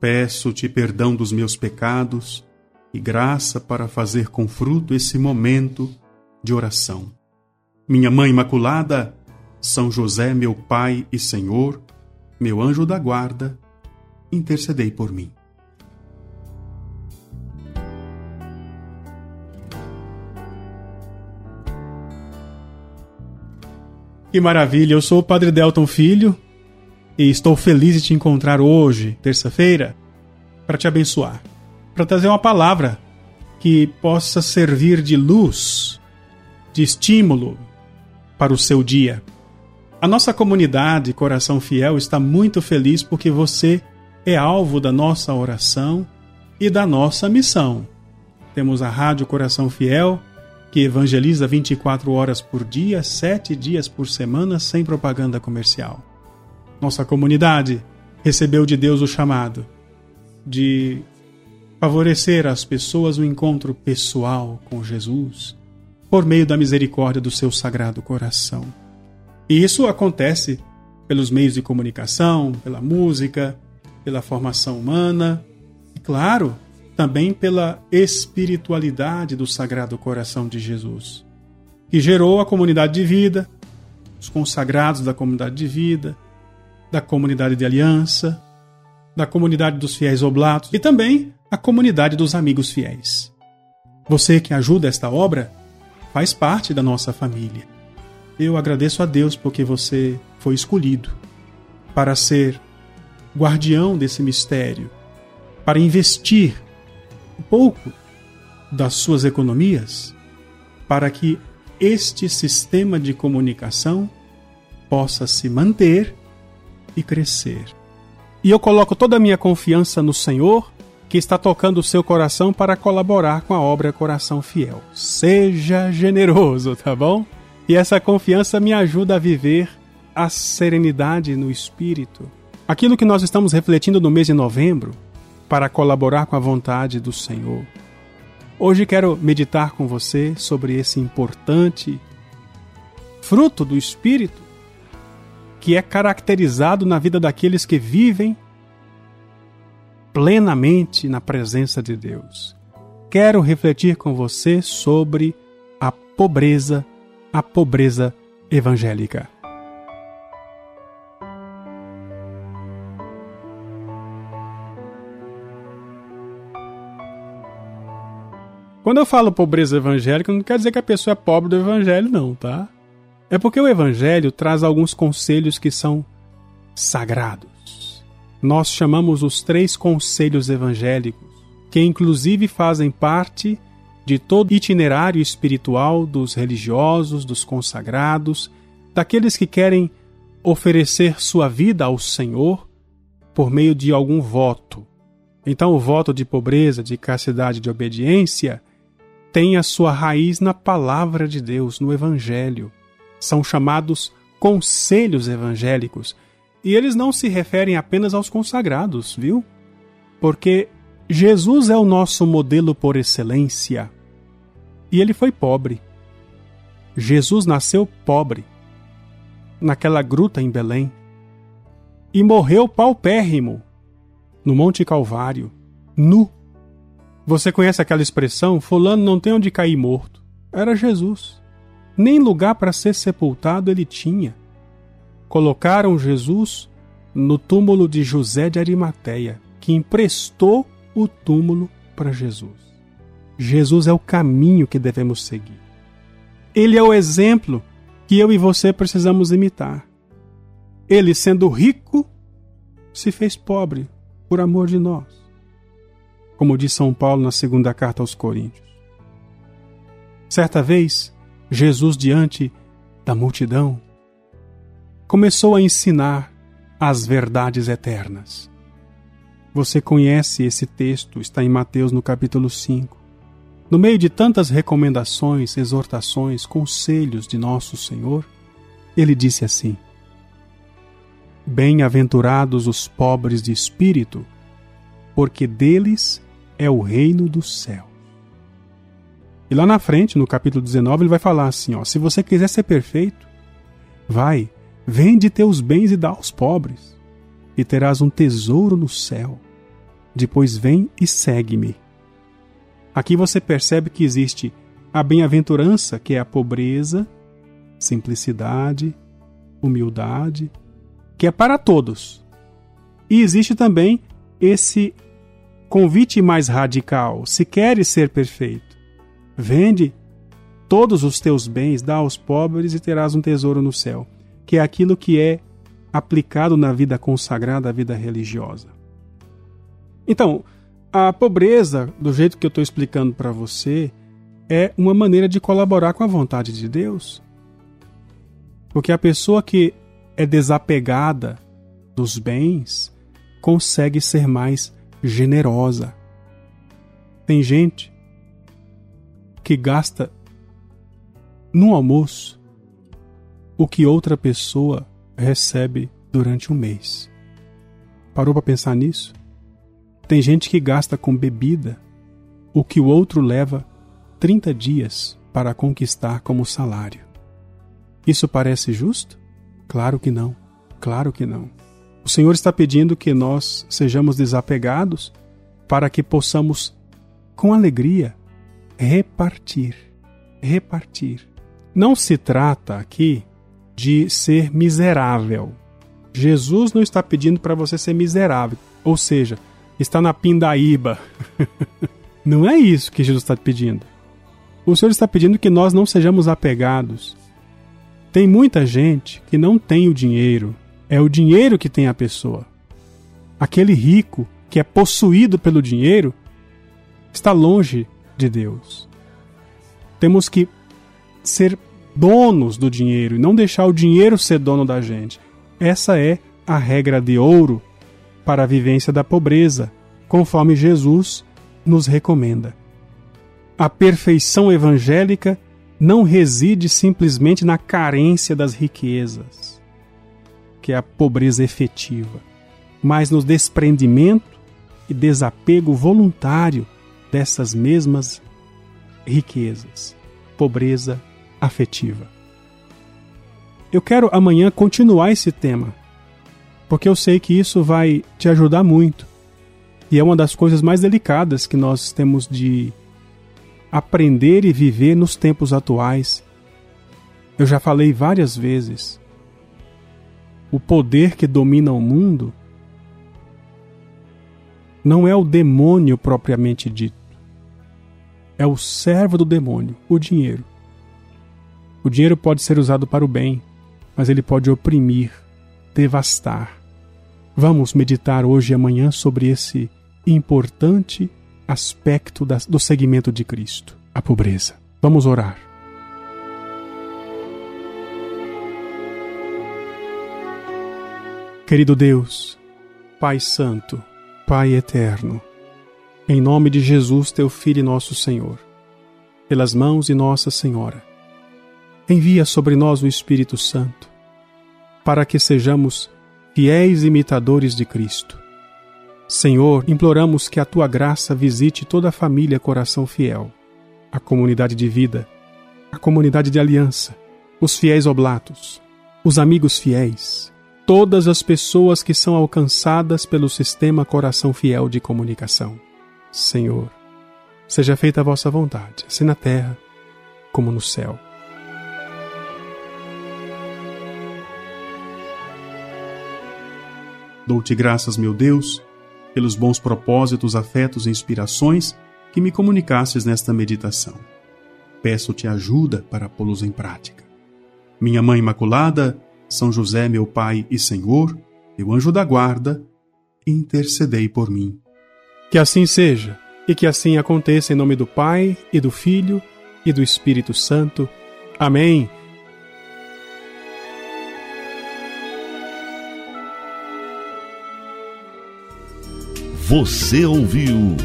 Peço-te perdão dos meus pecados e graça para fazer com fruto esse momento de oração. Minha Mãe Imaculada, São José, meu Pai e Senhor, meu anjo da guarda, intercedei por mim. Que maravilha! Eu sou o Padre Delton Filho e estou feliz de te encontrar hoje, terça-feira, para te abençoar, para trazer uma palavra que possa servir de luz, de estímulo para o seu dia. A nossa comunidade Coração Fiel está muito feliz porque você é alvo da nossa oração e da nossa missão. Temos a Rádio Coração Fiel, que evangeliza 24 horas por dia, 7 dias por semana, sem propaganda comercial nossa comunidade, recebeu de Deus o chamado de favorecer às pessoas o encontro pessoal com Jesus por meio da misericórdia do seu sagrado coração. E isso acontece pelos meios de comunicação, pela música, pela formação humana e, claro, também pela espiritualidade do Sagrado Coração de Jesus, que gerou a comunidade de vida, os consagrados da comunidade de vida, da comunidade de aliança, da comunidade dos fiéis oblatos e também a comunidade dos amigos fiéis. Você que ajuda esta obra faz parte da nossa família. Eu agradeço a Deus porque você foi escolhido para ser guardião desse mistério, para investir um pouco das suas economias para que este sistema de comunicação possa se manter e crescer. E eu coloco toda a minha confiança no Senhor, que está tocando o seu coração para colaborar com a obra Coração Fiel. Seja generoso, tá bom? E essa confiança me ajuda a viver a serenidade no espírito. Aquilo que nós estamos refletindo no mês de novembro para colaborar com a vontade do Senhor. Hoje quero meditar com você sobre esse importante fruto do espírito que é caracterizado na vida daqueles que vivem plenamente na presença de Deus. Quero refletir com você sobre a pobreza, a pobreza evangélica. Quando eu falo pobreza evangélica, não quer dizer que a pessoa é pobre do evangelho, não, tá? É porque o Evangelho traz alguns conselhos que são sagrados. Nós chamamos os três conselhos evangélicos, que inclusive fazem parte de todo itinerário espiritual dos religiosos, dos consagrados, daqueles que querem oferecer sua vida ao Senhor por meio de algum voto. Então, o voto de pobreza, de castidade, de obediência tem a sua raiz na palavra de Deus, no Evangelho são chamados conselhos evangélicos. E eles não se referem apenas aos consagrados, viu? Porque Jesus é o nosso modelo por excelência. E ele foi pobre. Jesus nasceu pobre, naquela gruta em Belém, e morreu paupérrimo no Monte Calvário, nu. Você conhece aquela expressão? Fulano não tem onde cair morto. Era Jesus nem lugar para ser sepultado ele tinha. Colocaram Jesus no túmulo de José de Arimateia, que emprestou o túmulo para Jesus. Jesus é o caminho que devemos seguir. Ele é o exemplo que eu e você precisamos imitar. Ele, sendo rico, se fez pobre por amor de nós. Como diz São Paulo na segunda carta aos Coríntios. Certa vez, Jesus, diante da multidão, começou a ensinar as verdades eternas. Você conhece esse texto, está em Mateus no capítulo 5. No meio de tantas recomendações, exortações, conselhos de nosso Senhor, ele disse assim: Bem-aventurados os pobres de espírito, porque deles é o reino do céu. E lá na frente, no capítulo 19, ele vai falar assim: ó, se você quiser ser perfeito, vai, vende teus bens e dá aos pobres, e terás um tesouro no céu. Depois vem e segue-me. Aqui você percebe que existe a bem-aventurança, que é a pobreza, simplicidade, humildade, que é para todos. E existe também esse convite mais radical: se queres ser perfeito, vende todos os teus bens, dá aos pobres e terás um tesouro no céu, que é aquilo que é aplicado na vida consagrada, a vida religiosa. Então, a pobreza, do jeito que eu estou explicando para você, é uma maneira de colaborar com a vontade de Deus. Porque a pessoa que é desapegada dos bens consegue ser mais generosa. Tem gente que gasta no almoço o que outra pessoa recebe durante um mês. Parou para pensar nisso? Tem gente que gasta com bebida o que o outro leva 30 dias para conquistar como salário. Isso parece justo? Claro que não. Claro que não. O Senhor está pedindo que nós sejamos desapegados para que possamos, com alegria, repartir. Repartir. Não se trata aqui de ser miserável. Jesus não está pedindo para você ser miserável, ou seja, está na pindaíba. não é isso que Jesus está pedindo. O Senhor está pedindo que nós não sejamos apegados, tem muita gente que não tem o dinheiro, é o dinheiro que tem a pessoa. Aquele rico que é possuído pelo dinheiro está longe de Deus. Temos que ser donos do dinheiro e não deixar o dinheiro ser dono da gente. Essa é a regra de ouro para a vivência da pobreza, conforme Jesus nos recomenda. A perfeição evangélica não reside simplesmente na carência das riquezas, que é a pobreza efetiva, mas no desprendimento e desapego voluntário dessas mesmas riquezas, pobreza afetiva. Eu quero amanhã continuar esse tema, porque eu sei que isso vai te ajudar muito. E é uma das coisas mais delicadas que nós temos de aprender e viver nos tempos atuais. Eu já falei várias vezes. O poder que domina o mundo não é o demônio propriamente dito. É o servo do demônio, o dinheiro. O dinheiro pode ser usado para o bem, mas ele pode oprimir, devastar. Vamos meditar hoje e amanhã sobre esse importante aspecto do segmento de Cristo, a pobreza. Vamos orar. Querido Deus, Pai Santo, Pai Eterno, em nome de Jesus, teu Filho e nosso Senhor, pelas mãos de Nossa Senhora, envia sobre nós o Espírito Santo, para que sejamos fiéis imitadores de Cristo Senhor, imploramos que a tua graça visite toda a família Coração Fiel, a comunidade de vida, a comunidade de aliança, os fiéis oblatos, os amigos fiéis, todas as pessoas que são alcançadas pelo sistema Coração Fiel de comunicação. Senhor, seja feita a vossa vontade, assim na terra como no céu. Dou-te graças, meu Deus pelos bons propósitos, afetos e inspirações que me comunicasses nesta meditação. Peço-te ajuda para pô-los em prática. Minha Mãe Imaculada, São José, meu Pai e Senhor, meu anjo da guarda, intercedei por mim. Que assim seja, e que assim aconteça em nome do Pai, e do Filho, e do Espírito Santo. Amém. Você ouviu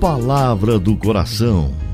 Palavra do Coração